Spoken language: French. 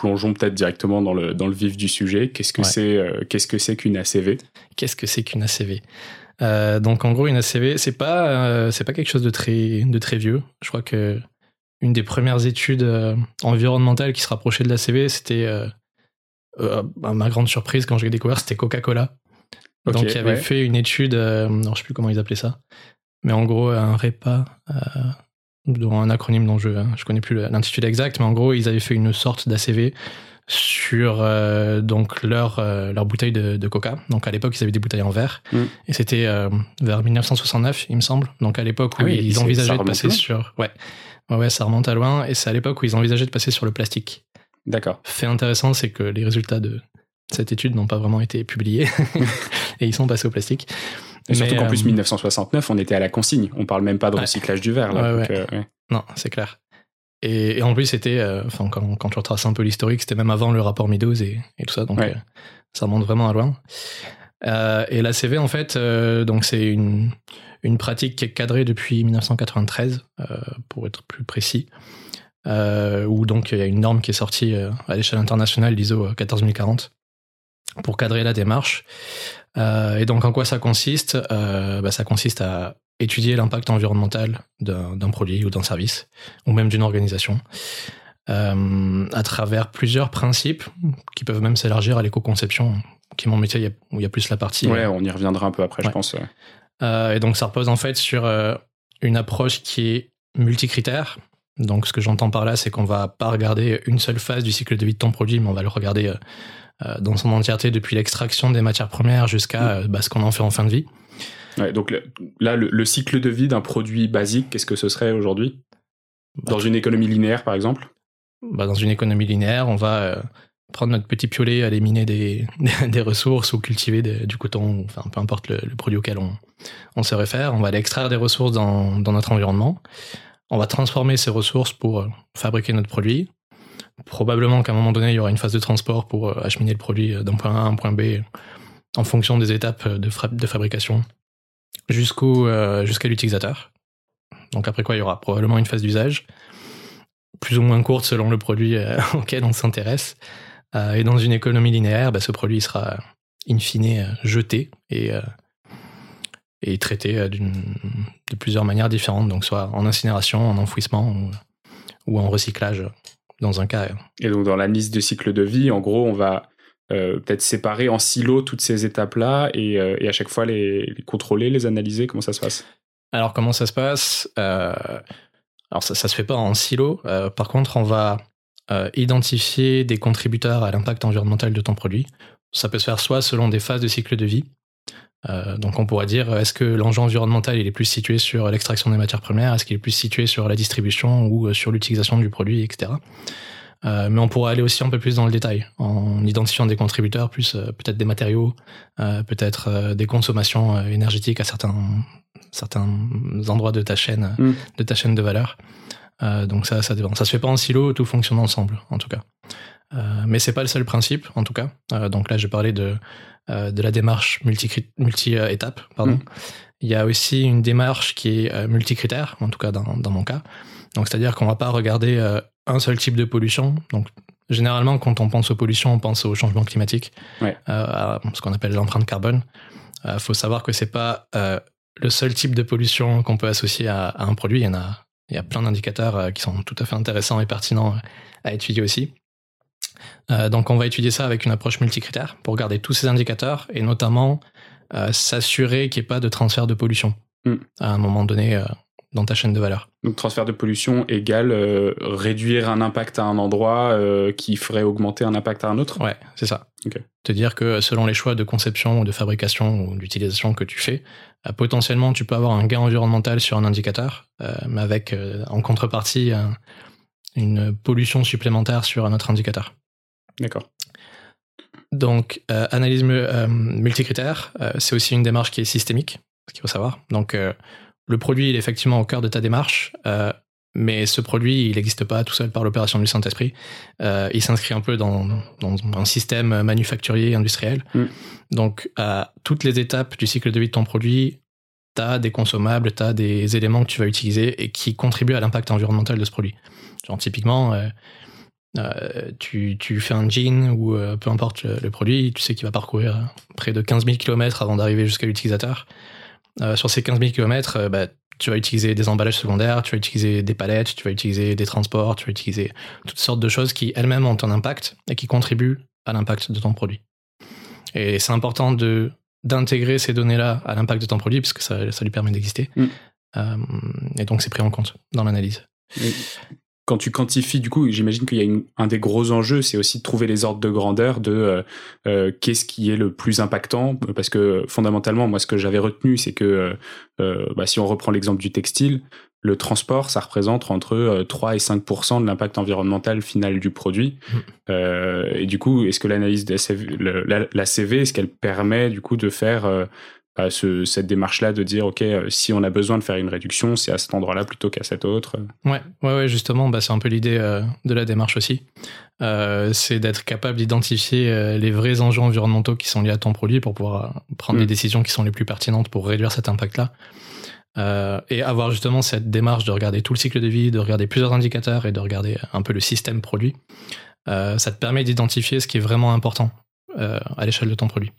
plongeons peut-être directement dans le, dans le vif du sujet. Qu'est-ce que c'est qu'est-ce que c'est qu'une ACV Qu'est-ce que c'est qu'une ACV donc en gros une ACV c'est pas c'est pas quelque chose de très de très vieux. Je crois que une des premières études environnementales qui se rapprochait de l'ACV c'était à ma grande surprise quand j'ai découvert c'était Coca-Cola. Donc il avait fait une étude non, je sais plus comment ils appelaient ça. Mais en gros un REPA dans un acronyme dont je je connais plus l'intitulé exact, mais en gros ils avaient fait une sorte d'ACV sur euh, donc leur euh, leur bouteille de, Coca. Donc à l'époque ils avaient des bouteilles en verre mm. et c'était euh, vers 1969 il me semble. Donc à l'époque où ah ils envisageaient de passer sur ouais. ouais ouais ça remonte à loin et c'est à l'époque où ils envisageaient de passer sur le plastique. D'accord. Fait intéressant c'est que les résultats de cette étude n'ont pas vraiment été publiés et ils sont passés au plastique. Et surtout qu'en plus, 1969, euh, on était à la consigne. On parle même pas de recyclage du verre. Là, euh, Non, c'est clair. Et, en plus, c'était, euh, enfin, quand, quand tu retraces un peu l'historique, c'était même avant le rapport Meadows et, et tout ça, donc ça remonte vraiment à loin. et la CV, en fait, donc c'est une, une pratique qui est cadrée depuis 1993, pour être plus précis, où donc il y a une norme qui est sortie à l'échelle internationale, l'ISO 14040, pour cadrer la démarche. Euh, et donc en quoi ça consiste? Euh, bah, Ça consiste à étudier l'impact environnemental d'un produit ou d'un service, ou même d'une organisation, euh, à travers plusieurs principes qui peuvent même s'élargir à l'éco-conception, qui est mon métier où il y a plus la partie. Ouais, on y reviendra un peu après, je pense. et donc ça repose en fait sur une approche qui est multicritère. Donc ce que j'entends par là, c'est qu'on va pas regarder une seule phase du cycle de vie de ton produit, mais on va le regarder euh, dans son entièreté depuis l'extraction des matières premières jusqu'à mm. euh, bah, ce qu'on en fait en fin de vie. Ouais, donc là, le, cycle de vie d'un produit basique, qu'est-ce que ce serait aujourd'hui? Dans bah, une économie linéaire, par exemple? Bah, Dans une économie linéaire, on va euh, prendre notre petit piolet, aller miner des, des ressources ou cultiver du coton, enfin peu importe le, produit auquel on, on, se réfère. On va aller extraire des ressources dans, dans, notre environnement. On va transformer ces ressources pour fabriquer notre produit. Probablement qu'à un moment donné, il y aura une phase de transport pour euh, acheminer le produit euh, d'un point A à un point B en fonction des étapes de, fabrication jusqu'au euh, jusqu'à l'utilisateur. Donc après quoi, il y aura probablement une phase d'usage, plus ou moins courte selon le produit auquel on s'intéresse. et dans une économie linéaire, bah, ce produit sera in fine jeté et, et traité de plusieurs manières différentes, donc soit en incinération, en enfouissement ou, ou en recyclage dans un cas. Et donc dans la liste de cycle de vie, en gros, on va euh, peut-être séparer en silos toutes ces étapes-là et, euh, et, à chaque fois les, contrôler, les analyser. Comment ça se passe? Alors comment ça se passe? Euh, Alors ça, ça se fait pas en silo. par contre, on va identifier des contributeurs à l'impact environnemental de ton produit. Ça peut se faire soit selon des phases de cycle de vie. Donc on pourrait dire est-ce que l'enjeu environnemental il est plus situé sur l'extraction des matières premières, est-ce qu'il est plus situé sur la distribution ou sur l'utilisation du produit, etc. Euh, mais on pourrait aller aussi un peu plus dans le détail en identifiant des contributeurs, plus euh, peut-être des matériaux, euh, peut-être des consommations énergétiques à certains certains endroits de ta chaîne, mm. de ta chaîne de valeur. donc ça, ça dépend. Ça se fait pas en silo, tout fonctionne ensemble, en tout cas. Mais c'est pas le seul principe, en tout cas. donc là, je parlais de de la démarche multi multi pardon. Mm. Il y a aussi une démarche qui est multicritère, en tout cas dans, dans mon cas. Donc c'est-à-dire qu'on va pas regarder un seul type de pollution. Donc, généralement, quand on pense aux pollutions, on pense au changement climatique, euh, à ce qu'on appelle l'empreinte carbone. Il euh, faut savoir que c'est pas euh, le seul type de pollution qu'on peut associer à, un produit. Il y en a, il y a plein d'indicateurs qui sont tout à fait intéressants et pertinents à étudier aussi. Donc, on va étudier ça avec une approche multicritère pour regarder tous ces indicateurs et notamment s'assurer qu'il n'y ait pas de transfert de pollution mm. à un moment donné dans ta chaîne de valeur. Donc transfert de pollution égale euh, réduire un impact à un endroit euh, qui ferait augmenter un impact à un autre Ouais, c'est ça. Te dire que selon les choix de conception ou de fabrication ou d'utilisation que tu fais, euh, potentiellement tu peux avoir un gain environnemental sur un indicateur, mais avec en contrepartie une pollution supplémentaire sur un autre indicateur. D'accord. Donc analyse multicritère, c'est aussi une démarche qui est systémique, ce qu'il faut savoir. Donc le produit il est effectivement au cœur de ta démarche, euh, mais ce produit, il n'existe pas tout seul par l'opération du Saint-Esprit. Euh, il s'inscrit un peu dans, un système manufacturier industriel. Mm. Donc, à toutes les étapes du cycle de vie de ton produit, tu as des consommables, tu as des éléments que tu vas utiliser et qui contribuent à l'impact environnemental de ce produit. Genre, typiquement, euh, tu, tu, fais un jean ou peu importe le, produit, tu sais qu'il va parcourir près de 15 000 km avant d'arriver jusqu'à l'utilisateur. sur ces 15 000 km, bah, tu vas utiliser des emballages secondaires, tu vas utiliser des palettes, tu vas utiliser des transports, tu vas utiliser toutes sortes de choses qui elles-mêmes ont un impact et qui contribuent à l'impact de ton produit. Et c'est important de d'intégrer ces données-là à l'impact de ton produit, puisque ça, ça lui permet d'exister. Mm. Euh, et donc, c'est pris en compte dans l'analyse. Quand tu quantifies, du coup, j'imagine qu'il y a un des gros enjeux, c'est aussi de trouver les ordres de grandeur de euh, euh, qu'est-ce qui est le plus impactant. Parce que fondamentalement, moi, ce que j'avais retenu, c'est que bah, si on reprend l'exemple du textile, le transport, ça représente entre 3 euh, et 5 de l'impact environnemental final du produit. Mm. Euh, et du coup, est-ce que l'analyse de la, CV, est-ce qu'elle permet du coup de faire euh, cette démarche-là, de dire, OK, si on a besoin de faire une réduction, c'est à cet endroit-là plutôt qu'à cet autre Ouais, ouais, ouais justement, bah, c'est un peu l'idée de la démarche aussi. c'est d'être capable d'identifier les vrais enjeux environnementaux qui sont liés à ton produit pour pouvoir prendre les mm. décisions qui sont les plus pertinentes pour réduire cet impact-là. Euh, et avoir justement cette démarche de regarder tout le cycle de vie, de regarder plusieurs indicateurs et de regarder un peu le système produit, euh, ça te permet d'identifier ce qui est vraiment important euh, à l'échelle de ton produit.